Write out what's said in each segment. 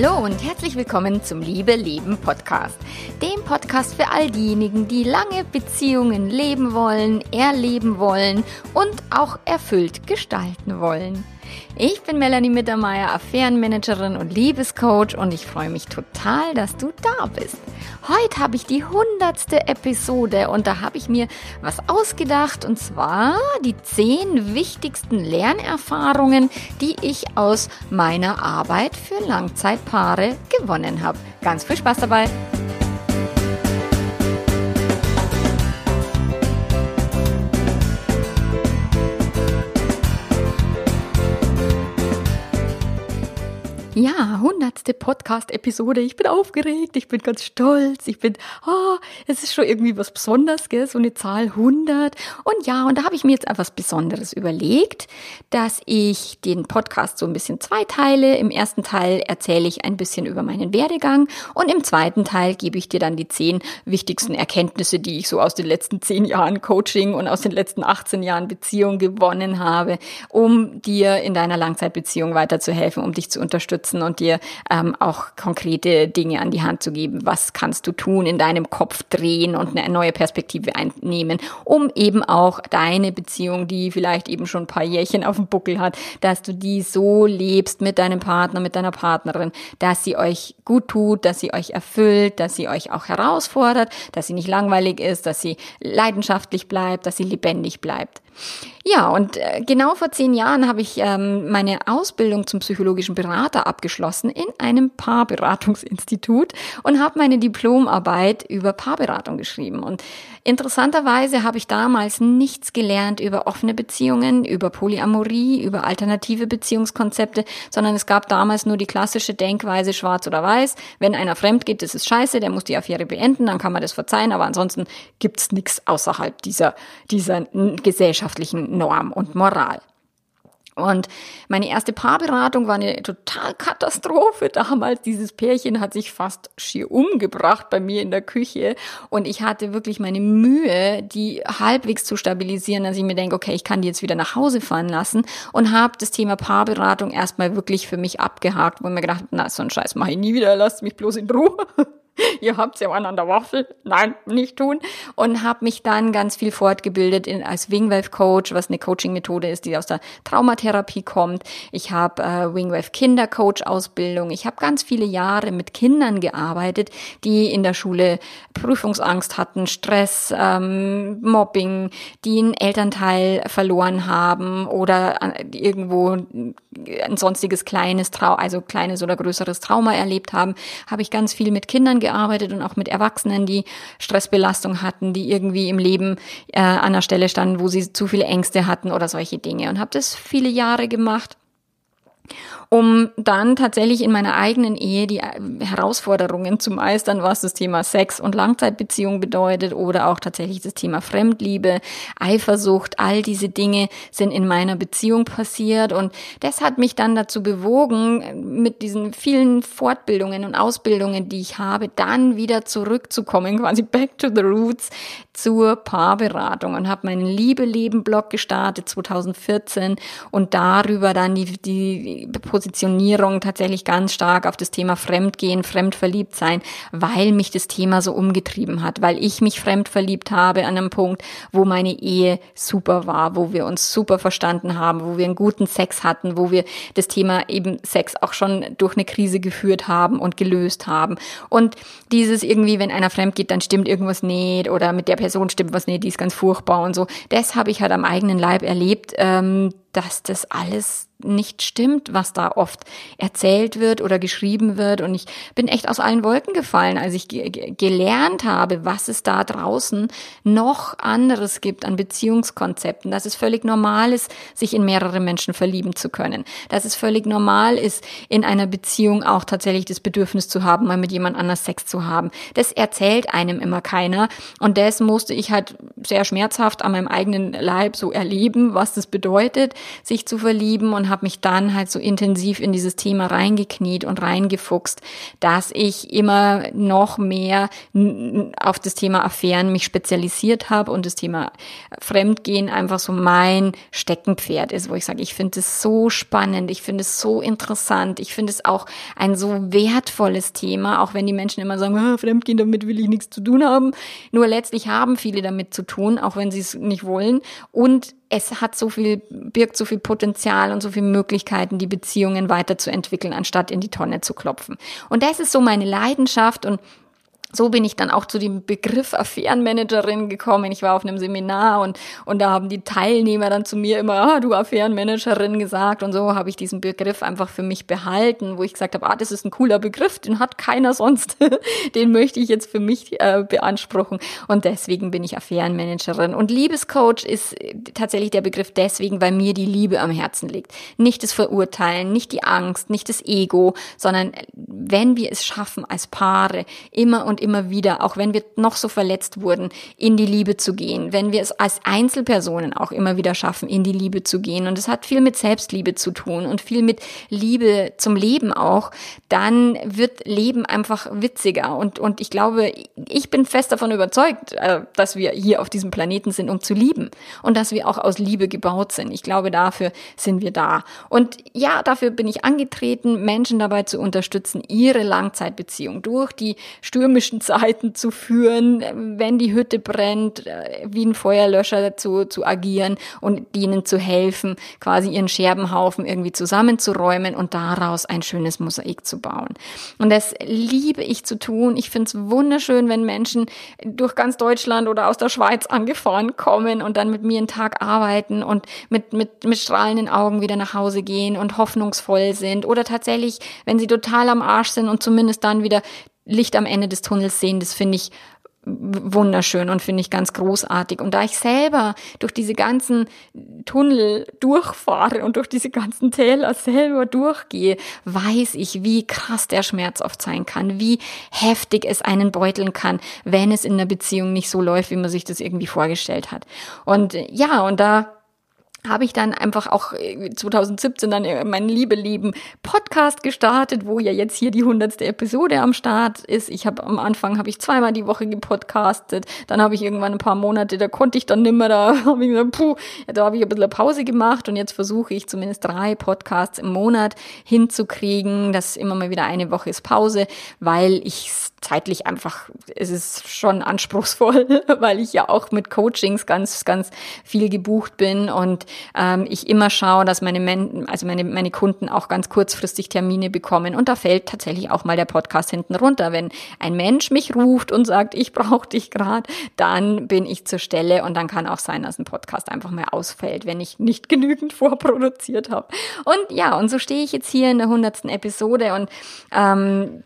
Hallo und herzlich willkommen zum Liebe Leben Podcast. Dem Podcast für all diejenigen, die lange Beziehungen leben wollen, erleben wollen und auch erfüllt gestalten wollen. Ich bin Melanie Mittermeier, Affärenmanagerin und Liebescoach und ich freue mich total, dass du da bist. Heute habe ich die hundertste Episode und da habe ich mir was ausgedacht und zwar die zehn wichtigsten Lernerfahrungen, die ich aus meiner Arbeit für Langzeitpaare gewonnen habe. Ganz viel Spaß dabei! Ja, hundertste Podcast-Episode. Ich bin aufgeregt, ich bin ganz stolz, ich bin, oh, es ist schon irgendwie was Besonderes, gell? so eine Zahl 100. Und ja, und da habe ich mir jetzt etwas Besonderes überlegt, dass ich den Podcast so ein bisschen zweiteile. Im ersten Teil erzähle ich ein bisschen über meinen Werdegang und im zweiten Teil gebe ich dir dann die zehn wichtigsten Erkenntnisse, die ich so aus den letzten zehn Jahren Coaching und aus den letzten 18 Jahren Beziehung gewonnen habe, um dir in deiner Langzeitbeziehung weiterzuhelfen, um dich zu unterstützen unterstützen und dir ähm, auch konkrete Dinge an die Hand zu geben. Was kannst du tun, in deinem Kopf drehen und eine neue Perspektive einnehmen, um eben auch deine Beziehung, die vielleicht eben schon ein paar Jährchen auf dem Buckel hat, dass du die so lebst mit deinem Partner, mit deiner Partnerin, dass sie euch gut tut, dass sie euch erfüllt, dass sie euch auch herausfordert, dass sie nicht langweilig ist, dass sie leidenschaftlich bleibt, dass sie lebendig bleibt. Ja, und äh, genau vor zehn Jahren habe ich ähm, meine Ausbildung zum psychologischen Berater abgeschlossen in einem Paarberatungsinstitut und habe meine Diplomarbeit über Paarberatung geschrieben. Und interessanterweise habe ich damals nichts gelernt über offene Beziehungen, über Polyamorie, über alternative Beziehungskonzepte, sondern es gab damals nur die klassische Denkweise schwarz oder weiß. Wenn einer fremd geht, das ist scheiße, der muss die Affäre beenden, dann kann man das verzeihen, aber ansonsten gibt's nichts außerhalb dieser, dieser gesellschaftlichen Norm und Moral. Und meine erste Paarberatung war eine total Katastrophe damals. Dieses Pärchen hat sich fast schier umgebracht bei mir in der Küche. Und ich hatte wirklich meine Mühe, die halbwegs zu stabilisieren, dass ich mir denke, okay, ich kann die jetzt wieder nach Hause fahren lassen. Und habe das Thema Paarberatung erstmal wirklich für mich abgehakt, wo ich mir gedacht na, so einen Scheiß mache ich nie wieder, lasst mich bloß in Ruhe. ihr habt's ja an der Waffel. Nein, nicht tun. Und habe mich dann ganz viel fortgebildet in, als Wingwave Coach, was eine Coaching-Methode ist, die aus der Traumatherapie kommt. Ich habe äh, Wingwave Kindercoach Ausbildung. Ich habe ganz viele Jahre mit Kindern gearbeitet, die in der Schule Prüfungsangst hatten, Stress, ähm, Mobbing, die einen Elternteil verloren haben oder äh, irgendwo ein sonstiges kleines Trau also kleines oder größeres Trauma erlebt haben, habe ich ganz viel mit Kindern gearbeitet und auch mit Erwachsenen, die Stressbelastung hatten, die irgendwie im Leben äh, an der Stelle standen, wo sie zu viele Ängste hatten oder solche Dinge. Und habe das viele Jahre gemacht um dann tatsächlich in meiner eigenen Ehe die äh, Herausforderungen zu meistern, was das Thema Sex und Langzeitbeziehung bedeutet oder auch tatsächlich das Thema Fremdliebe, Eifersucht, all diese Dinge sind in meiner Beziehung passiert. Und das hat mich dann dazu bewogen, mit diesen vielen Fortbildungen und Ausbildungen, die ich habe, dann wieder zurückzukommen, quasi back to the roots zur Paarberatung und habe meinen Liebe-Leben-Blog gestartet 2014 und darüber dann die, die Positionierung tatsächlich ganz stark auf das Thema Fremdgehen, Fremdverliebt sein, weil mich das Thema so umgetrieben hat, weil ich mich fremdverliebt habe an einem Punkt, wo meine Ehe super war, wo wir uns super verstanden haben, wo wir einen guten Sex hatten, wo wir das Thema eben Sex auch schon durch eine Krise geführt haben und gelöst haben. Und dieses irgendwie, wenn einer fremd geht, dann stimmt irgendwas nicht oder mit der Person stimmt was nicht, die ist ganz furchtbar und so. Das habe ich halt am eigenen Leib erlebt, ähm, dass das alles nicht stimmt, was da oft erzählt wird oder geschrieben wird. Und ich bin echt aus allen Wolken gefallen, als ich ge gelernt habe, was es da draußen noch anderes gibt an Beziehungskonzepten, dass es völlig normal ist, sich in mehrere Menschen verlieben zu können, dass es völlig normal ist, in einer Beziehung auch tatsächlich das Bedürfnis zu haben, mal mit jemand anders Sex zu haben. Das erzählt einem immer keiner. Und das musste ich halt sehr schmerzhaft an meinem eigenen Leib so erleben, was das bedeutet sich zu verlieben und habe mich dann halt so intensiv in dieses Thema reingekniet und reingefuchst, dass ich immer noch mehr auf das Thema Affären mich spezialisiert habe und das Thema Fremdgehen einfach so mein Steckenpferd ist, wo ich sage, ich finde es so spannend, ich finde es so interessant, ich finde es auch ein so wertvolles Thema, auch wenn die Menschen immer sagen, ah, Fremdgehen, damit will ich nichts zu tun haben. Nur letztlich haben viele damit zu tun, auch wenn sie es nicht wollen. Und es hat so viel, birgt so viel Potenzial und so viele Möglichkeiten, die Beziehungen weiterzuentwickeln, anstatt in die Tonne zu klopfen. Und das ist so meine Leidenschaft und so bin ich dann auch zu dem Begriff Affärenmanagerin gekommen. Ich war auf einem Seminar und, und da haben die Teilnehmer dann zu mir immer, ah, du Affärenmanagerin gesagt. Und so habe ich diesen Begriff einfach für mich behalten, wo ich gesagt habe, ah, das ist ein cooler Begriff, den hat keiner sonst. den möchte ich jetzt für mich äh, beanspruchen. Und deswegen bin ich Affärenmanagerin. Und Liebescoach ist tatsächlich der Begriff deswegen, weil mir die Liebe am Herzen liegt. Nicht das Verurteilen, nicht die Angst, nicht das Ego, sondern wenn wir es schaffen, als Paare immer und und immer wieder, auch wenn wir noch so verletzt wurden, in die Liebe zu gehen, wenn wir es als Einzelpersonen auch immer wieder schaffen, in die Liebe zu gehen. Und es hat viel mit Selbstliebe zu tun und viel mit Liebe zum Leben auch, dann wird Leben einfach witziger. Und, und ich glaube, ich bin fest davon überzeugt, äh, dass wir hier auf diesem Planeten sind, um zu lieben und dass wir auch aus Liebe gebaut sind. Ich glaube, dafür sind wir da. Und ja, dafür bin ich angetreten, Menschen dabei zu unterstützen, ihre Langzeitbeziehung durch die stürmische kritischen Zeiten zu führen, wenn die Hütte brennt, äh, wie ein Feuerlöscher zu, zu agieren und ihnen zu helfen, quasi ihren Scherbenhaufen irgendwie zusammenzuräumen und daraus ein schönes Mosaik zu bauen. Und das liebe ich zu tun. Ich finde es wunderschön, wenn Menschen durch ganz Deutschland oder aus der Schweiz angefahren kommen und dann mit mir einen Tag arbeiten und mit, mit, mit strahlenden Augen wieder nach Hause gehen und hoffnungsvoll sind oder tatsächlich, wenn sie total am Arsch sind und zumindest dann wieder Licht am Ende des Tunnels sehen, das finde ich wunderschön und finde ich ganz großartig. Und da ich selber durch diese ganzen Tunnel durchfahre und durch diese ganzen Täler selber durchgehe, weiß ich, wie krass der Schmerz oft sein kann, wie heftig es einen beuteln kann, wenn es in einer Beziehung nicht so läuft, wie man sich das irgendwie vorgestellt hat. Und ja, und da habe ich dann einfach auch 2017 äh, dann äh, meinen liebe lieben Podcast gestartet, wo ja jetzt hier die hundertste Episode am Start ist. Ich habe am Anfang habe ich zweimal die Woche gepodcastet, dann habe ich irgendwann ein paar Monate, da konnte ich dann nimmer, da habe ich gesagt, puh, da habe ich ein bisschen Pause gemacht und jetzt versuche ich zumindest drei Podcasts im Monat hinzukriegen. Das immer mal wieder eine Woche ist Pause, weil ich zeitlich einfach, es ist schon anspruchsvoll, weil ich ja auch mit Coachings ganz, ganz viel gebucht bin und ähm, ich immer schaue, dass meine, Men also meine, meine Kunden auch ganz kurzfristig Termine bekommen. Und da fällt tatsächlich auch mal der Podcast hinten runter. Wenn ein Mensch mich ruft und sagt, ich brauche dich gerade, dann bin ich zur Stelle und dann kann auch sein, dass ein Podcast einfach mal ausfällt, wenn ich nicht genügend vorproduziert habe. Und ja, und so stehe ich jetzt hier in der hundertsten Episode und ähm,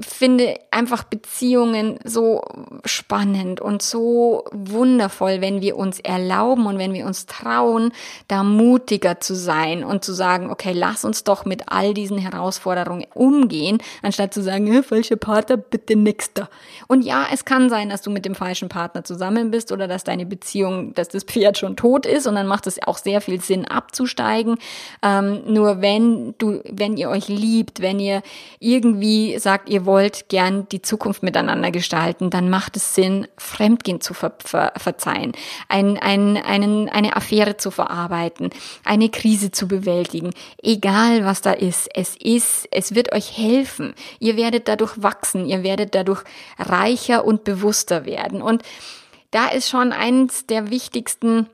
finde einfach Beziehungen so spannend und so wundervoll, wenn wir uns erlauben und wenn wir uns trauen, da mutiger zu sein und zu sagen, okay, lass uns doch mit all diesen Herausforderungen umgehen, anstatt zu sagen, äh, falscher Partner, bitte nächster. Und ja, es kann sein, dass du mit dem falschen Partner zusammen bist oder dass deine Beziehung, dass das Pferd schon tot ist und dann macht es auch sehr viel Sinn abzusteigen. Ähm, nur wenn du, wenn ihr euch liebt, wenn ihr irgendwie sagt, ihr wollt gern die Zukunft miteinander gestalten, dann macht es Sinn, Fremdgehen zu ver ver verzeihen, ein, ein, einen, eine Affäre zu verarbeiten, eine Krise zu bewältigen, egal was da ist. Es ist, es wird euch helfen. Ihr werdet dadurch wachsen, ihr werdet dadurch reicher und bewusster werden. Und da ist schon eins der wichtigsten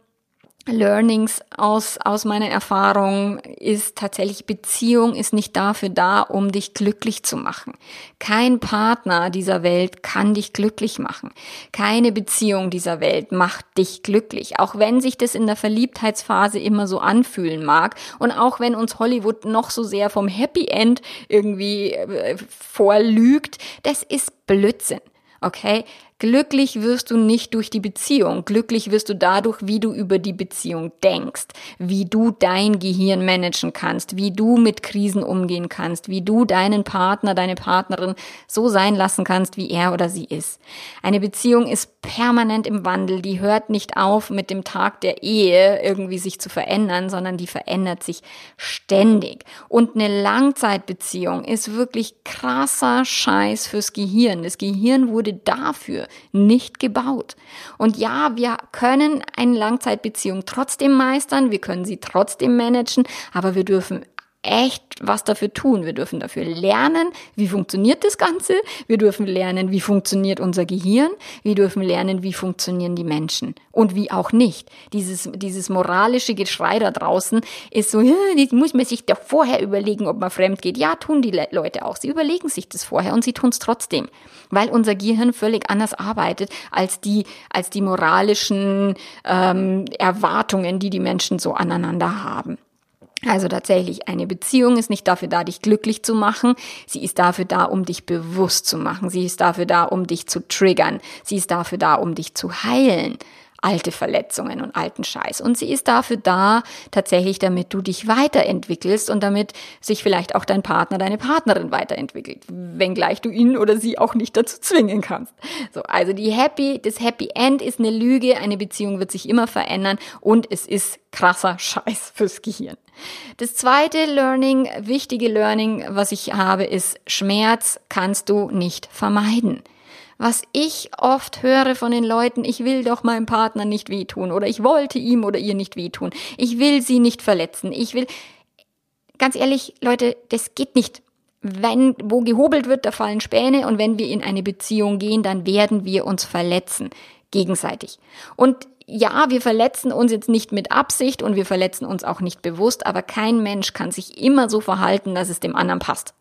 Learnings aus, aus meiner Erfahrung ist tatsächlich, Beziehung ist nicht dafür da, um dich glücklich zu machen. Kein Partner dieser Welt kann dich glücklich machen. Keine Beziehung dieser Welt macht dich glücklich. Auch wenn sich das in der Verliebtheitsphase immer so anfühlen mag und auch wenn uns Hollywood noch so sehr vom Happy End irgendwie äh, vorlügt, das ist Blödsinn. Okay? Glücklich wirst du nicht durch die Beziehung. Glücklich wirst du dadurch, wie du über die Beziehung denkst, wie du dein Gehirn managen kannst, wie du mit Krisen umgehen kannst, wie du deinen Partner, deine Partnerin so sein lassen kannst, wie er oder sie ist. Eine Beziehung ist permanent im Wandel. Die hört nicht auf mit dem Tag der Ehe irgendwie sich zu verändern, sondern die verändert sich ständig. Und eine Langzeitbeziehung ist wirklich krasser Scheiß fürs Gehirn. Das Gehirn wurde dafür nicht gebaut. Und ja, wir können eine Langzeitbeziehung trotzdem meistern, wir können sie trotzdem managen, aber wir dürfen echt was dafür tun. Wir dürfen dafür lernen, wie funktioniert das Ganze. Wir dürfen lernen, wie funktioniert unser Gehirn. Wir dürfen lernen, wie funktionieren die Menschen und wie auch nicht. Dieses, dieses moralische Geschrei da draußen ist so, ja, muss man sich doch vorher überlegen, ob man fremd geht. Ja, tun die Leute auch. Sie überlegen sich das vorher und sie tun es trotzdem, weil unser Gehirn völlig anders arbeitet als die, als die moralischen ähm, Erwartungen, die die Menschen so aneinander haben. Also tatsächlich, eine Beziehung ist nicht dafür da, dich glücklich zu machen. Sie ist dafür da, um dich bewusst zu machen. Sie ist dafür da, um dich zu triggern. Sie ist dafür da, um dich zu heilen alte Verletzungen und alten Scheiß. Und sie ist dafür da, tatsächlich, damit du dich weiterentwickelst und damit sich vielleicht auch dein Partner, deine Partnerin weiterentwickelt, wenngleich du ihn oder sie auch nicht dazu zwingen kannst. So, also die Happy, das Happy End ist eine Lüge, eine Beziehung wird sich immer verändern und es ist krasser Scheiß fürs Gehirn. Das zweite Learning, wichtige Learning, was ich habe, ist, Schmerz kannst du nicht vermeiden was ich oft höre von den Leuten, ich will doch meinem Partner nicht wehtun oder ich wollte ihm oder ihr nicht wehtun. Ich will sie nicht verletzen. Ich will, ganz ehrlich, Leute, das geht nicht. Wenn, wo gehobelt wird, da fallen Späne und wenn wir in eine Beziehung gehen, dann werden wir uns verletzen. Gegenseitig. Und ja, wir verletzen uns jetzt nicht mit Absicht und wir verletzen uns auch nicht bewusst, aber kein Mensch kann sich immer so verhalten, dass es dem anderen passt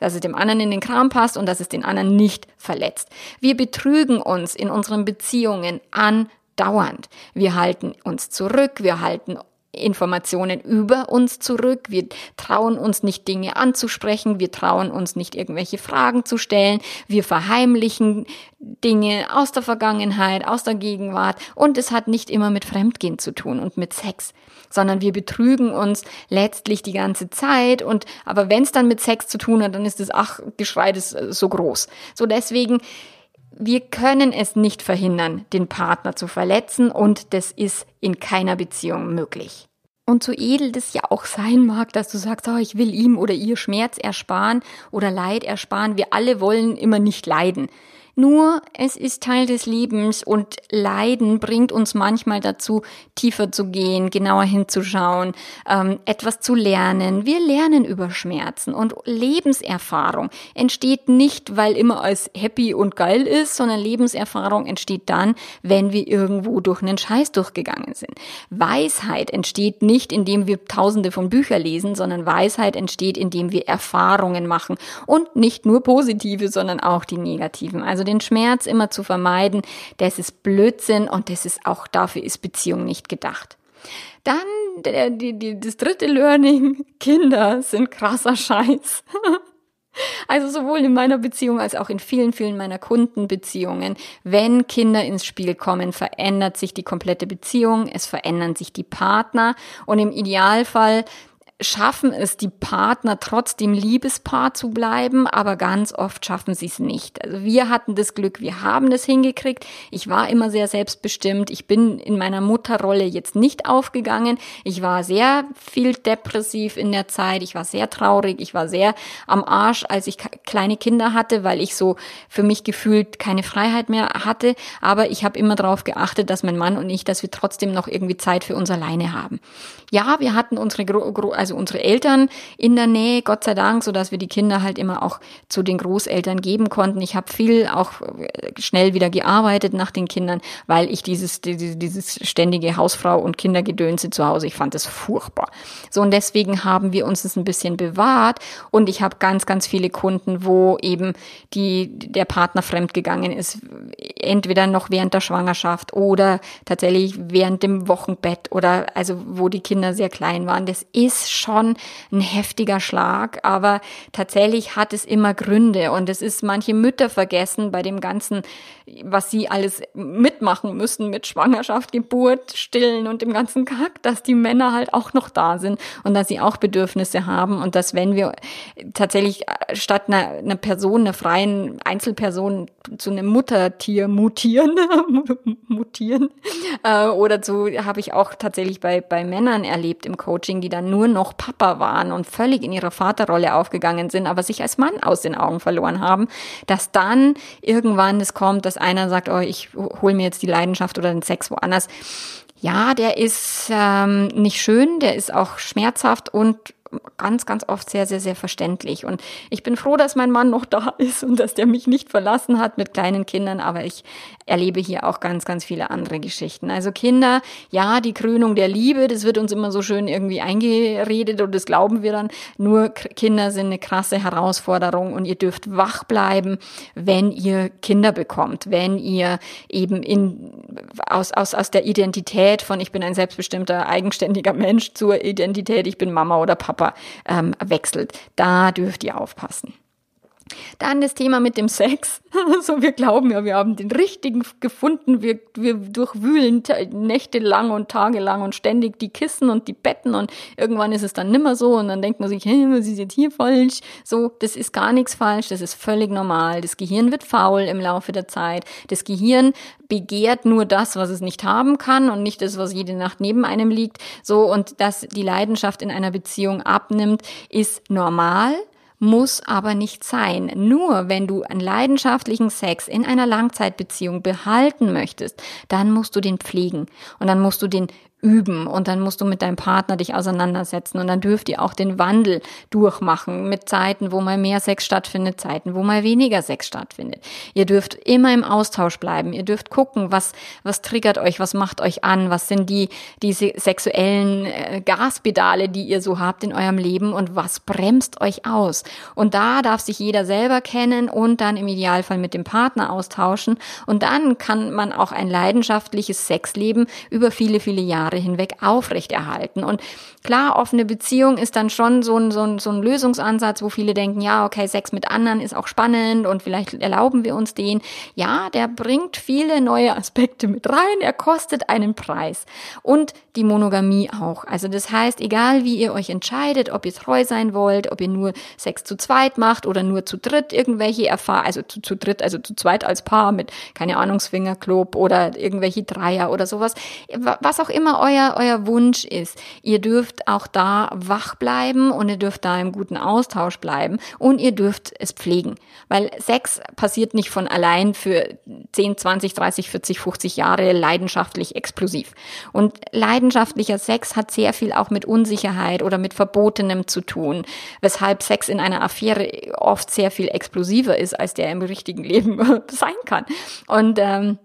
dass es dem anderen in den Kram passt und dass es den anderen nicht verletzt. Wir betrügen uns in unseren Beziehungen andauernd. Wir halten uns zurück, wir halten Informationen über uns zurück. Wir trauen uns nicht Dinge anzusprechen. Wir trauen uns nicht irgendwelche Fragen zu stellen. Wir verheimlichen Dinge aus der Vergangenheit, aus der Gegenwart. Und es hat nicht immer mit Fremdgehen zu tun und mit Sex, sondern wir betrügen uns letztlich die ganze Zeit. Und aber wenn es dann mit Sex zu tun hat, dann ist das ach Geschrei das so groß. So deswegen wir können es nicht verhindern, den Partner zu verletzen und das ist in keiner Beziehung möglich. Und so edel das ja auch sein mag, dass du sagst, oh, ich will ihm oder ihr Schmerz ersparen oder Leid ersparen, wir alle wollen immer nicht leiden. Nur es ist Teil des Lebens und Leiden bringt uns manchmal dazu, tiefer zu gehen, genauer hinzuschauen, ähm, etwas zu lernen. Wir lernen über Schmerzen und Lebenserfahrung entsteht nicht, weil immer alles happy und geil ist, sondern Lebenserfahrung entsteht dann, wenn wir irgendwo durch einen Scheiß durchgegangen sind. Weisheit entsteht nicht, indem wir tausende von Büchern lesen, sondern Weisheit entsteht, indem wir Erfahrungen machen und nicht nur positive, sondern auch die negativen. Also den Schmerz immer zu vermeiden, das ist Blödsinn und das ist auch dafür ist Beziehung nicht gedacht. Dann der, die, die, das dritte Learning, Kinder sind krasser Scheiß. Also sowohl in meiner Beziehung als auch in vielen, vielen meiner Kundenbeziehungen. Wenn Kinder ins Spiel kommen, verändert sich die komplette Beziehung, es verändern sich die Partner und im Idealfall schaffen es die Partner trotzdem Liebespaar zu bleiben, aber ganz oft schaffen sie es nicht. Also wir hatten das Glück, wir haben das hingekriegt. Ich war immer sehr selbstbestimmt. Ich bin in meiner Mutterrolle jetzt nicht aufgegangen. Ich war sehr viel depressiv in der Zeit. Ich war sehr traurig. Ich war sehr am Arsch, als ich kleine Kinder hatte, weil ich so für mich gefühlt keine Freiheit mehr hatte. Aber ich habe immer darauf geachtet, dass mein Mann und ich, dass wir trotzdem noch irgendwie Zeit für uns alleine haben. Ja, wir hatten unsere, also also unsere Eltern in der Nähe, Gott sei Dank, so dass wir die Kinder halt immer auch zu den Großeltern geben konnten. Ich habe viel auch äh, schnell wieder gearbeitet nach den Kindern, weil ich dieses, dieses, dieses ständige Hausfrau und Kindergedönse zu Hause, ich fand das furchtbar. So und deswegen haben wir uns das ein bisschen bewahrt und ich habe ganz, ganz viele Kunden, wo eben die, der Partner fremdgegangen ist, entweder noch während der Schwangerschaft oder tatsächlich während dem Wochenbett oder also wo die Kinder sehr klein waren. Das ist schon ein heftiger Schlag, aber tatsächlich hat es immer Gründe. Und es ist manche Mütter vergessen bei dem ganzen, was sie alles mitmachen müssen mit Schwangerschaft, Geburt, Stillen und dem ganzen Kack, dass die Männer halt auch noch da sind und dass sie auch Bedürfnisse haben und dass wenn wir tatsächlich äh, statt einer, einer Person, einer freien Einzelperson zu einem Muttertier mutieren, mutieren äh, oder zu habe ich auch tatsächlich bei bei Männern erlebt im Coaching, die dann nur noch Papa waren und völlig in ihrer Vaterrolle aufgegangen sind, aber sich als Mann aus den Augen verloren haben, dass dann irgendwann es kommt, dass einer sagt, oh, ich hole mir jetzt die Leidenschaft oder den Sex woanders. Ja, der ist ähm, nicht schön, der ist auch schmerzhaft und ganz, ganz oft sehr, sehr, sehr verständlich. Und ich bin froh, dass mein Mann noch da ist und dass der mich nicht verlassen hat mit kleinen Kindern, aber ich erlebe hier auch ganz, ganz viele andere Geschichten. Also Kinder, ja, die Krönung der Liebe, das wird uns immer so schön irgendwie eingeredet und das glauben wir dann. Nur Kinder sind eine krasse Herausforderung und ihr dürft wach bleiben, wenn ihr Kinder bekommt, wenn ihr eben in, aus, aus, aus der Identität von ich bin ein selbstbestimmter, eigenständiger Mensch zur Identität, ich bin Mama oder Papa ähm, wechselt. Da dürft ihr aufpassen. Dann das Thema mit dem Sex. Also wir glauben ja, wir haben den richtigen gefunden. Wir, wir durchwühlen nächtelang und tagelang und ständig die Kissen und die Betten und irgendwann ist es dann nimmer so und dann denkt man sich, hey, was ist jetzt hier falsch? So, das ist gar nichts falsch, das ist völlig normal. Das Gehirn wird faul im Laufe der Zeit. Das Gehirn begehrt nur das, was es nicht haben kann und nicht das, was jede Nacht neben einem liegt. So, und dass die Leidenschaft in einer Beziehung abnimmt, ist normal muss aber nicht sein. Nur wenn du einen leidenschaftlichen Sex in einer Langzeitbeziehung behalten möchtest, dann musst du den pflegen und dann musst du den üben und dann musst du mit deinem Partner dich auseinandersetzen und dann dürft ihr auch den Wandel durchmachen mit Zeiten, wo mal mehr Sex stattfindet, Zeiten, wo mal weniger Sex stattfindet. Ihr dürft immer im Austausch bleiben. Ihr dürft gucken, was was triggert euch, was macht euch an, was sind die diese sexuellen äh, Gaspedale, die ihr so habt in eurem Leben und was bremst euch aus. Und da darf sich jeder selber kennen und dann im Idealfall mit dem Partner austauschen und dann kann man auch ein leidenschaftliches Sexleben über viele viele Jahre Jahre hinweg aufrechterhalten. Und klar, offene Beziehung ist dann schon so ein, so, ein, so ein Lösungsansatz, wo viele denken, ja, okay, Sex mit anderen ist auch spannend und vielleicht erlauben wir uns den. Ja, der bringt viele neue Aspekte mit rein, er kostet einen Preis. Und die Monogamie auch. Also das heißt, egal wie ihr euch entscheidet, ob ihr treu sein wollt, ob ihr nur Sex zu zweit macht oder nur zu dritt irgendwelche Erfahrungen, also zu, zu dritt, also zu zweit als Paar mit, keine Ahnung, Swingerclub oder irgendwelche Dreier oder sowas, was auch immer euer, euer Wunsch ist, ihr dürft auch da wach bleiben und ihr dürft da im guten Austausch bleiben und ihr dürft es pflegen. Weil Sex passiert nicht von allein für 10, 20, 30, 40, 50 Jahre leidenschaftlich explosiv. Und leidenschaftlicher Sex hat sehr viel auch mit Unsicherheit oder mit Verbotenem zu tun, weshalb Sex in einer Affäre oft sehr viel explosiver ist, als der im richtigen Leben sein kann. Und ähm,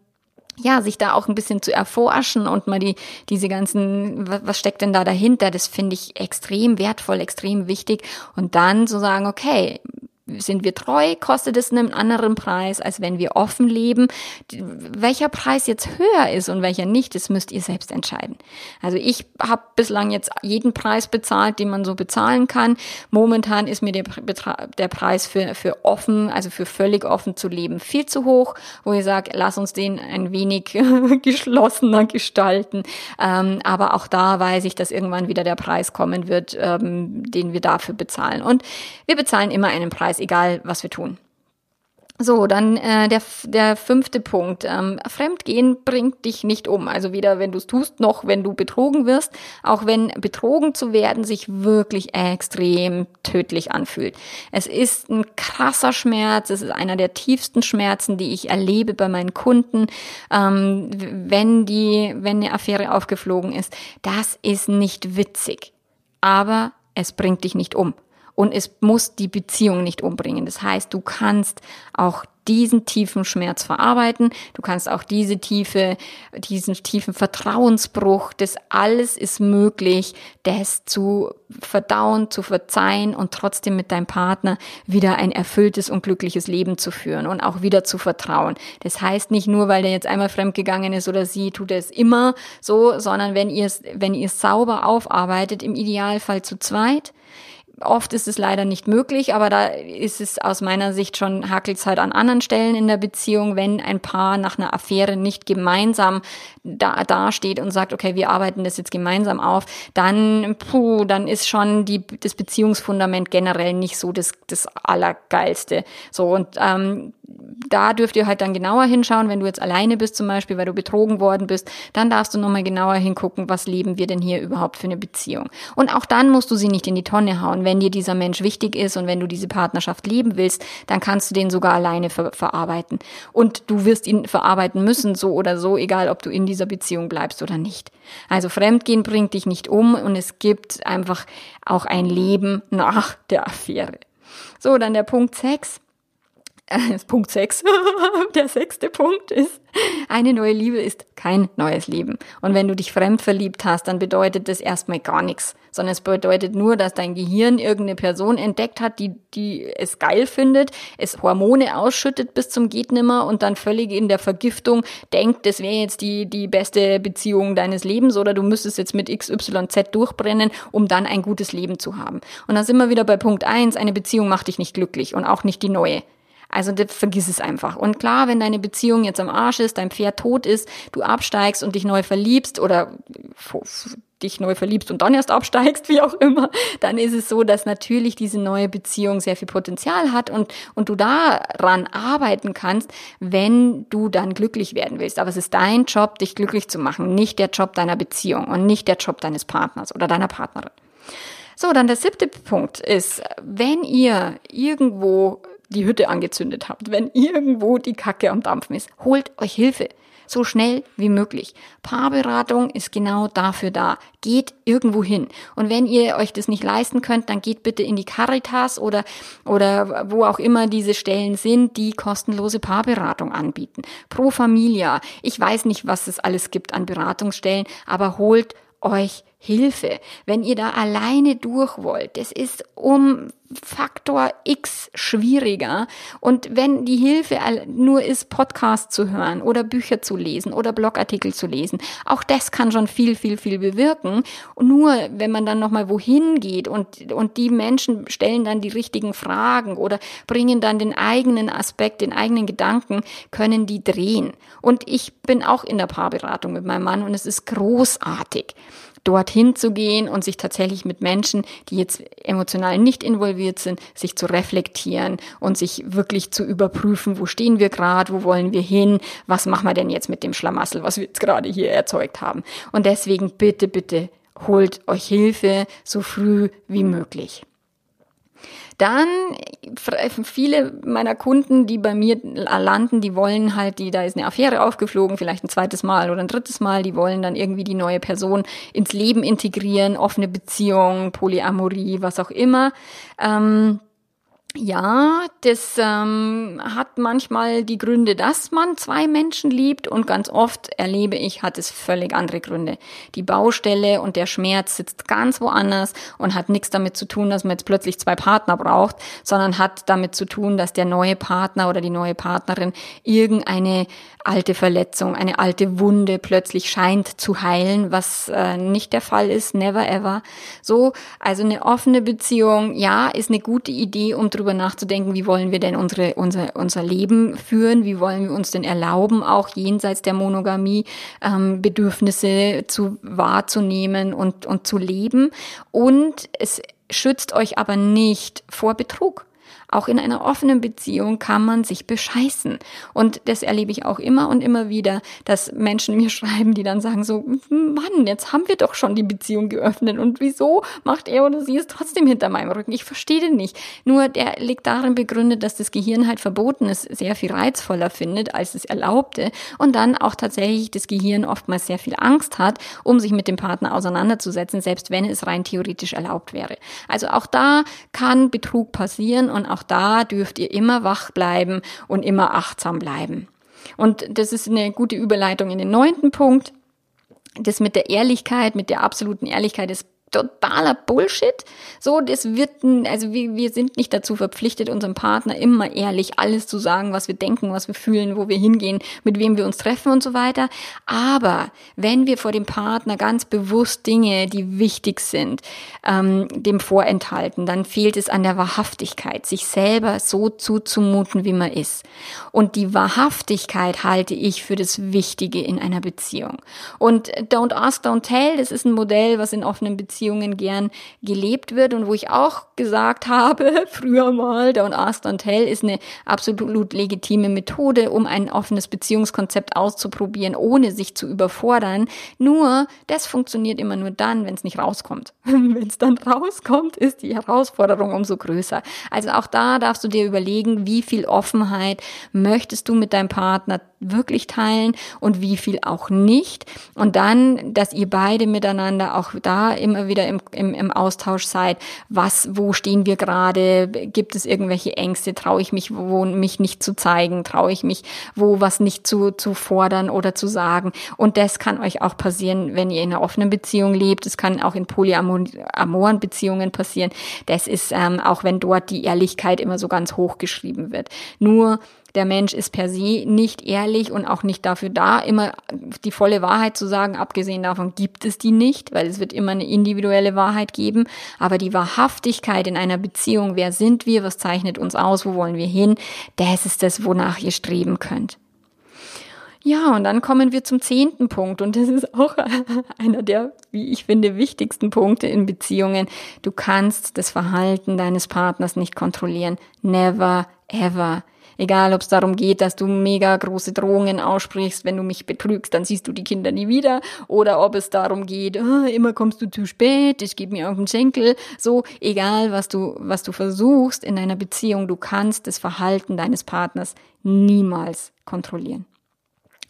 ja, sich da auch ein bisschen zu erforschen und mal die, diese ganzen, was steckt denn da dahinter, das finde ich extrem wertvoll, extrem wichtig. Und dann zu sagen, okay, sind wir treu, kostet es einen anderen Preis, als wenn wir offen leben. Welcher Preis jetzt höher ist und welcher nicht, das müsst ihr selbst entscheiden. Also ich habe bislang jetzt jeden Preis bezahlt, den man so bezahlen kann. Momentan ist mir der, der Preis für, für offen, also für völlig offen zu leben, viel zu hoch, wo ich sage, lass uns den ein wenig geschlossener gestalten. Ähm, aber auch da weiß ich, dass irgendwann wieder der Preis kommen wird, ähm, den wir dafür bezahlen. Und wir bezahlen immer einen Preis Egal was wir tun. So, dann äh, der, der fünfte Punkt. Ähm, Fremdgehen bringt dich nicht um. Also weder wenn du es tust, noch wenn du betrogen wirst. Auch wenn betrogen zu werden sich wirklich extrem tödlich anfühlt. Es ist ein krasser Schmerz. Es ist einer der tiefsten Schmerzen, die ich erlebe bei meinen Kunden, ähm, wenn die, wenn eine Affäre aufgeflogen ist. Das ist nicht witzig. Aber es bringt dich nicht um und es muss die Beziehung nicht umbringen. Das heißt, du kannst auch diesen tiefen Schmerz verarbeiten. Du kannst auch diese tiefe, diesen tiefen Vertrauensbruch, das alles ist möglich, das zu verdauen, zu verzeihen und trotzdem mit deinem Partner wieder ein erfülltes und glückliches Leben zu führen und auch wieder zu vertrauen. Das heißt nicht nur, weil der jetzt einmal fremdgegangen ist oder sie tut es immer so, sondern wenn ihr es, wenn ihr es sauber aufarbeitet, im Idealfall zu zweit, Oft ist es leider nicht möglich, aber da ist es aus meiner Sicht schon hakelt halt an anderen Stellen in der Beziehung, wenn ein Paar nach einer Affäre nicht gemeinsam da dasteht und sagt, okay, wir arbeiten das jetzt gemeinsam auf, dann puh, dann ist schon die das Beziehungsfundament generell nicht so das das allergeilste. So und ähm, da dürft ihr halt dann genauer hinschauen, wenn du jetzt alleine bist zum Beispiel, weil du betrogen worden bist, dann darfst du nochmal genauer hingucken, was leben wir denn hier überhaupt für eine Beziehung. Und auch dann musst du sie nicht in die Tonne hauen. Wenn dir dieser Mensch wichtig ist und wenn du diese Partnerschaft leben willst, dann kannst du den sogar alleine ver verarbeiten. Und du wirst ihn verarbeiten müssen, so oder so, egal ob du in dieser Beziehung bleibst oder nicht. Also Fremdgehen bringt dich nicht um und es gibt einfach auch ein Leben nach der Affäre. So, dann der Punkt 6. Punkt 6. Der sechste Punkt ist, eine neue Liebe ist kein neues Leben. Und wenn du dich fremd verliebt hast, dann bedeutet das erstmal gar nichts, sondern es bedeutet nur, dass dein Gehirn irgendeine Person entdeckt hat, die, die es geil findet, es Hormone ausschüttet bis zum Gehtnimmer und dann völlig in der Vergiftung denkt, das wäre jetzt die, die beste Beziehung deines Lebens oder du müsstest jetzt mit XYZ durchbrennen, um dann ein gutes Leben zu haben. Und dann sind wir wieder bei Punkt 1, eine Beziehung macht dich nicht glücklich und auch nicht die neue. Also vergiss es einfach. Und klar, wenn deine Beziehung jetzt am Arsch ist, dein Pferd tot ist, du absteigst und dich neu verliebst oder dich neu verliebst und dann erst absteigst, wie auch immer, dann ist es so, dass natürlich diese neue Beziehung sehr viel Potenzial hat und, und du daran arbeiten kannst, wenn du dann glücklich werden willst. Aber es ist dein Job, dich glücklich zu machen, nicht der Job deiner Beziehung und nicht der Job deines Partners oder deiner Partnerin. So, dann der siebte Punkt ist, wenn ihr irgendwo die Hütte angezündet habt, wenn irgendwo die Kacke am Dampfen ist, holt euch Hilfe. So schnell wie möglich. Paarberatung ist genau dafür da. Geht irgendwo hin. Und wenn ihr euch das nicht leisten könnt, dann geht bitte in die Caritas oder, oder wo auch immer diese Stellen sind, die kostenlose Paarberatung anbieten. Pro Familia. Ich weiß nicht, was es alles gibt an Beratungsstellen, aber holt euch Hilfe. Wenn ihr da alleine durch wollt, das ist um Faktor X schwieriger. Und wenn die Hilfe nur ist, Podcast zu hören oder Bücher zu lesen oder Blogartikel zu lesen, auch das kann schon viel, viel, viel bewirken. Nur wenn man dann nochmal wohin geht und, und die Menschen stellen dann die richtigen Fragen oder bringen dann den eigenen Aspekt, den eigenen Gedanken, können die drehen. Und ich bin auch in der Paarberatung mit meinem Mann und es ist großartig dorthin zu gehen und sich tatsächlich mit Menschen, die jetzt emotional nicht involviert sind, sich zu reflektieren und sich wirklich zu überprüfen, wo stehen wir gerade, wo wollen wir hin, was machen wir denn jetzt mit dem Schlamassel, was wir jetzt gerade hier erzeugt haben. Und deswegen bitte, bitte holt euch Hilfe so früh wie möglich. Dann viele meiner Kunden, die bei mir landen, die wollen halt, die da ist eine Affäre aufgeflogen, vielleicht ein zweites Mal oder ein drittes Mal, die wollen dann irgendwie die neue Person ins Leben integrieren, offene Beziehung, Polyamorie, was auch immer. Ähm, ja, das ähm, hat manchmal die Gründe, dass man zwei Menschen liebt und ganz oft erlebe ich, hat es völlig andere Gründe. Die Baustelle und der Schmerz sitzt ganz woanders und hat nichts damit zu tun, dass man jetzt plötzlich zwei Partner braucht, sondern hat damit zu tun, dass der neue Partner oder die neue Partnerin irgendeine alte Verletzung, eine alte Wunde plötzlich scheint zu heilen, was äh, nicht der Fall ist, never ever. So, also eine offene Beziehung, ja, ist eine gute Idee, um drüber nachzudenken, wie wollen wir denn unsere, unser, unser Leben führen, wie wollen wir uns denn erlauben, auch jenseits der Monogamie ähm, Bedürfnisse zu wahrzunehmen und, und zu leben. Und es schützt euch aber nicht vor Betrug. Auch in einer offenen Beziehung kann man sich bescheißen. Und das erlebe ich auch immer und immer wieder, dass Menschen mir schreiben, die dann sagen so, Mann, jetzt haben wir doch schon die Beziehung geöffnet und wieso macht er oder sie es trotzdem hinter meinem Rücken? Ich verstehe den nicht. Nur der liegt darin begründet, dass das Gehirn halt verboten ist, sehr viel reizvoller findet als es Erlaubte und dann auch tatsächlich das Gehirn oftmals sehr viel Angst hat, um sich mit dem Partner auseinanderzusetzen, selbst wenn es rein theoretisch erlaubt wäre. Also auch da kann Betrug passieren und auch da dürft ihr immer wach bleiben und immer achtsam bleiben. Und das ist eine gute Überleitung in den neunten Punkt. Das mit der Ehrlichkeit, mit der absoluten Ehrlichkeit ist totaler Bullshit. So, das wird, also wir, wir sind nicht dazu verpflichtet, unserem Partner immer ehrlich alles zu sagen, was wir denken, was wir fühlen, wo wir hingehen, mit wem wir uns treffen und so weiter. Aber wenn wir vor dem Partner ganz bewusst Dinge, die wichtig sind, ähm, dem vorenthalten, dann fehlt es an der Wahrhaftigkeit, sich selber so zuzumuten, wie man ist. Und die Wahrhaftigkeit halte ich für das Wichtige in einer Beziehung. Und Don't Ask, Don't Tell, das ist ein Modell, was in offenen Beziehungen Beziehungen gern gelebt wird und wo ich auch gesagt habe, früher mal, Don't Ask, Don't Tell ist eine absolut legitime Methode, um ein offenes Beziehungskonzept auszuprobieren, ohne sich zu überfordern. Nur, das funktioniert immer nur dann, wenn es nicht rauskommt. wenn es dann rauskommt, ist die Herausforderung umso größer. Also auch da darfst du dir überlegen, wie viel Offenheit möchtest du mit deinem Partner wirklich teilen und wie viel auch nicht. Und dann, dass ihr beide miteinander auch da immer wieder im, im, im Austausch seid. Was, wo stehen wir gerade? Gibt es irgendwelche Ängste? Traue ich mich, wo mich nicht zu zeigen? Traue ich mich, wo was nicht zu, zu fordern oder zu sagen? Und das kann euch auch passieren, wenn ihr in einer offenen Beziehung lebt. Es kann auch in polyamoren Beziehungen passieren. Das ist ähm, auch, wenn dort die Ehrlichkeit immer so ganz hoch geschrieben wird. Nur der Mensch ist per se nicht ehrlich und auch nicht dafür da, immer die volle Wahrheit zu sagen. Abgesehen davon gibt es die nicht, weil es wird immer eine individuelle Wahrheit geben. Aber die Wahrhaftigkeit in einer Beziehung, wer sind wir, was zeichnet uns aus, wo wollen wir hin, das ist das, wonach ihr streben könnt. Ja, und dann kommen wir zum zehnten Punkt und das ist auch einer der, wie ich finde, wichtigsten Punkte in Beziehungen. Du kannst das Verhalten deines Partners nicht kontrollieren. Never, ever. Egal, ob es darum geht, dass du mega große Drohungen aussprichst, wenn du mich betrügst, dann siehst du die Kinder nie wieder. Oder ob es darum geht, oh, immer kommst du zu spät, ich gebe mir auf den Schenkel. So, egal, was du, was du versuchst in einer Beziehung, du kannst das Verhalten deines Partners niemals kontrollieren.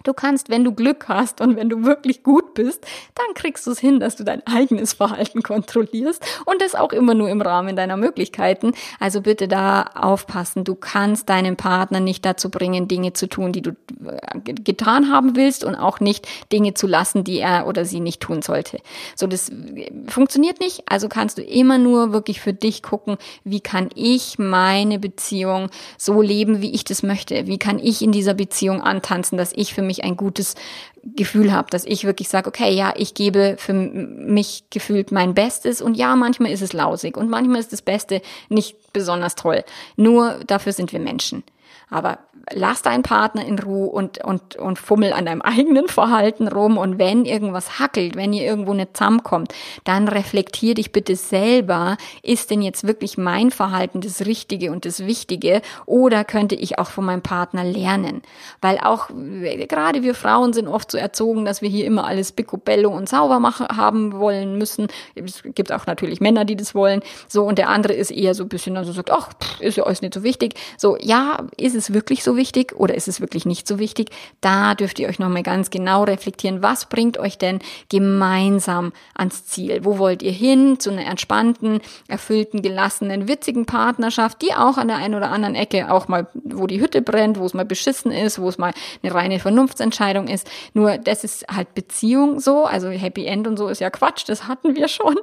Du kannst, wenn du Glück hast und wenn du wirklich gut bist, dann kriegst du es hin, dass du dein eigenes Verhalten kontrollierst und das auch immer nur im Rahmen deiner Möglichkeiten. Also bitte da aufpassen. Du kannst deinen Partner nicht dazu bringen, Dinge zu tun, die du äh, getan haben willst und auch nicht Dinge zu lassen, die er oder sie nicht tun sollte. So, das äh, funktioniert nicht. Also kannst du immer nur wirklich für dich gucken, wie kann ich meine Beziehung so leben, wie ich das möchte? Wie kann ich in dieser Beziehung antanzen, dass ich für mich mich ein gutes Gefühl habe, dass ich wirklich sage, okay, ja, ich gebe für mich gefühlt mein Bestes und ja, manchmal ist es lausig und manchmal ist das Beste nicht besonders toll. Nur dafür sind wir Menschen. Aber lass deinen Partner in Ruhe und, und, und fummel an deinem eigenen Verhalten rum. Und wenn irgendwas hackelt, wenn ihr irgendwo nicht zusammenkommt, dann reflektier dich bitte selber. Ist denn jetzt wirklich mein Verhalten das Richtige und das Wichtige? Oder könnte ich auch von meinem Partner lernen? Weil auch, gerade wir Frauen sind oft so erzogen, dass wir hier immer alles picobello und sauber machen, haben wollen müssen. Es gibt auch natürlich Männer, die das wollen. So, und der andere ist eher so ein bisschen, also sagt, ach, ist ja alles nicht so wichtig. So, ja, ist es wirklich so wichtig oder ist es wirklich nicht so wichtig? Da dürft ihr euch nochmal ganz genau reflektieren, was bringt euch denn gemeinsam ans Ziel? Wo wollt ihr hin? Zu einer entspannten, erfüllten, gelassenen, witzigen Partnerschaft, die auch an der einen oder anderen Ecke auch mal, wo die Hütte brennt, wo es mal beschissen ist, wo es mal eine reine Vernunftsentscheidung ist. Nur das ist halt Beziehung so, also Happy End und so ist ja Quatsch, das hatten wir schon.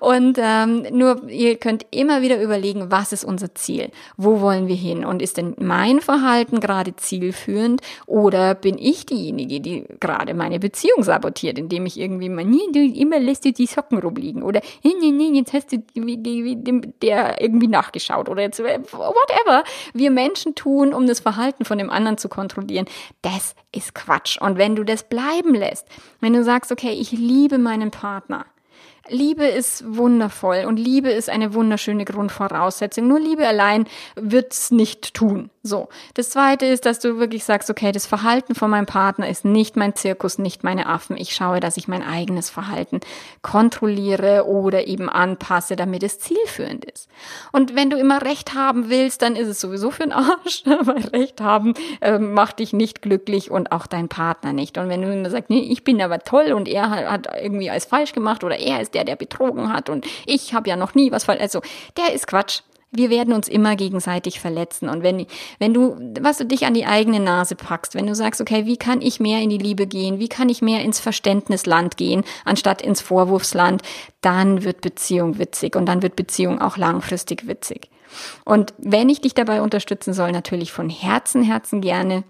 Und ähm, nur ihr könnt immer wieder überlegen, was ist unser Ziel? Wo wollen wir hin? Und ist denn mein Verhalten Verhalten gerade zielführend oder bin ich diejenige, die gerade meine Beziehung sabotiert, indem ich irgendwie mal, nee, du immer lässt du die Socken rumliegen oder nee, nee, jetzt hast du der irgendwie nachgeschaut oder jetzt whatever wir Menschen tun, um das Verhalten von dem anderen zu kontrollieren, das ist Quatsch. Und wenn du das bleiben lässt, wenn du sagst, okay, ich liebe meinen Partner, Liebe ist wundervoll und Liebe ist eine wunderschöne Grundvoraussetzung. Nur Liebe allein wird's nicht tun. So. Das zweite ist, dass du wirklich sagst, okay, das Verhalten von meinem Partner ist nicht mein Zirkus, nicht meine Affen. Ich schaue, dass ich mein eigenes Verhalten kontrolliere oder eben anpasse, damit es zielführend ist. Und wenn du immer Recht haben willst, dann ist es sowieso für den Arsch, weil Recht haben äh, macht dich nicht glücklich und auch dein Partner nicht. Und wenn du immer sagst, nee, ich bin aber toll und er hat, hat irgendwie alles falsch gemacht oder er ist der, der betrogen hat und ich habe ja noch nie was falsch, also der ist Quatsch. Wir werden uns immer gegenseitig verletzen. Und wenn, wenn du, was du dich an die eigene Nase packst, wenn du sagst, okay, wie kann ich mehr in die Liebe gehen? Wie kann ich mehr ins Verständnisland gehen, anstatt ins Vorwurfsland? Dann wird Beziehung witzig und dann wird Beziehung auch langfristig witzig. Und wenn ich dich dabei unterstützen soll, natürlich von Herzen, Herzen gerne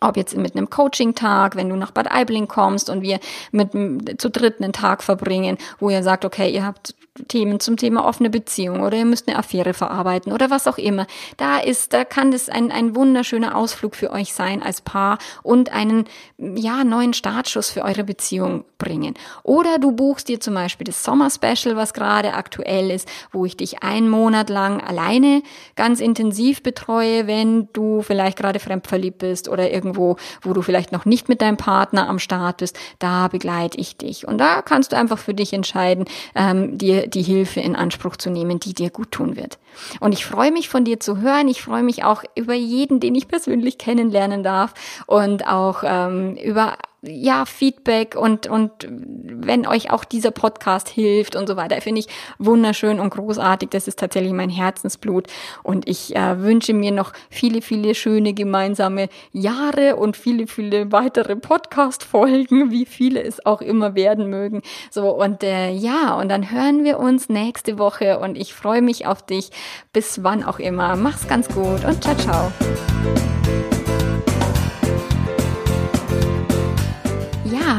ob jetzt mit einem Coaching-Tag, wenn du nach Bad Aibling kommst und wir mit zu dritt einen Tag verbringen, wo ihr sagt, okay, ihr habt Themen zum Thema offene Beziehung oder ihr müsst eine Affäre verarbeiten oder was auch immer. Da ist, da kann das ein, ein wunderschöner Ausflug für euch sein als Paar und einen, ja, neuen Startschuss für eure Beziehung bringen. Oder du buchst dir zum Beispiel das Sommer-Special, was gerade aktuell ist, wo ich dich einen Monat lang alleine ganz intensiv betreue, wenn du vielleicht gerade fremdverliebt bist oder irgendwo, wo du vielleicht noch nicht mit deinem Partner am Start bist. Da begleite ich dich. Und da kannst du einfach für dich entscheiden, ähm, dir die Hilfe in Anspruch zu nehmen, die dir gut tun wird. Und ich freue mich von dir zu hören. Ich freue mich auch über jeden, den ich persönlich kennenlernen darf und auch ähm, über ja, Feedback und, und wenn euch auch dieser Podcast hilft und so weiter, finde ich wunderschön und großartig. Das ist tatsächlich mein Herzensblut. Und ich äh, wünsche mir noch viele, viele schöne gemeinsame Jahre und viele, viele weitere Podcast-Folgen, wie viele es auch immer werden mögen. So, und äh, ja, und dann hören wir uns nächste Woche und ich freue mich auf dich. Bis wann auch immer. Mach's ganz gut und ciao, ciao.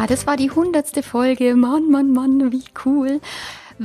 Das war die hundertste Folge. Mann, Mann, Mann, wie cool.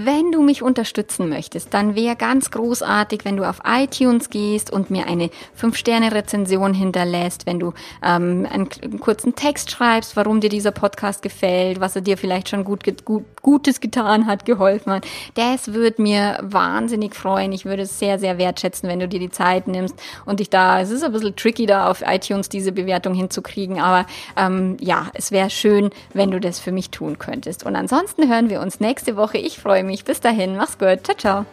Wenn du mich unterstützen möchtest, dann wäre ganz großartig, wenn du auf iTunes gehst und mir eine 5-Sterne-Rezension hinterlässt, wenn du ähm, einen, einen, kurzen Text schreibst, warum dir dieser Podcast gefällt, was er dir vielleicht schon gut, gut, Gutes getan hat, geholfen hat. Das würde mir wahnsinnig freuen. Ich würde es sehr, sehr wertschätzen, wenn du dir die Zeit nimmst und dich da, es ist ein bisschen tricky da auf iTunes diese Bewertung hinzukriegen, aber ähm, ja, es wäre schön, wenn du das für mich tun könntest. Und ansonsten hören wir uns nächste Woche. Ich freue mich. Bis dahin, mach's gut. Ciao, ciao.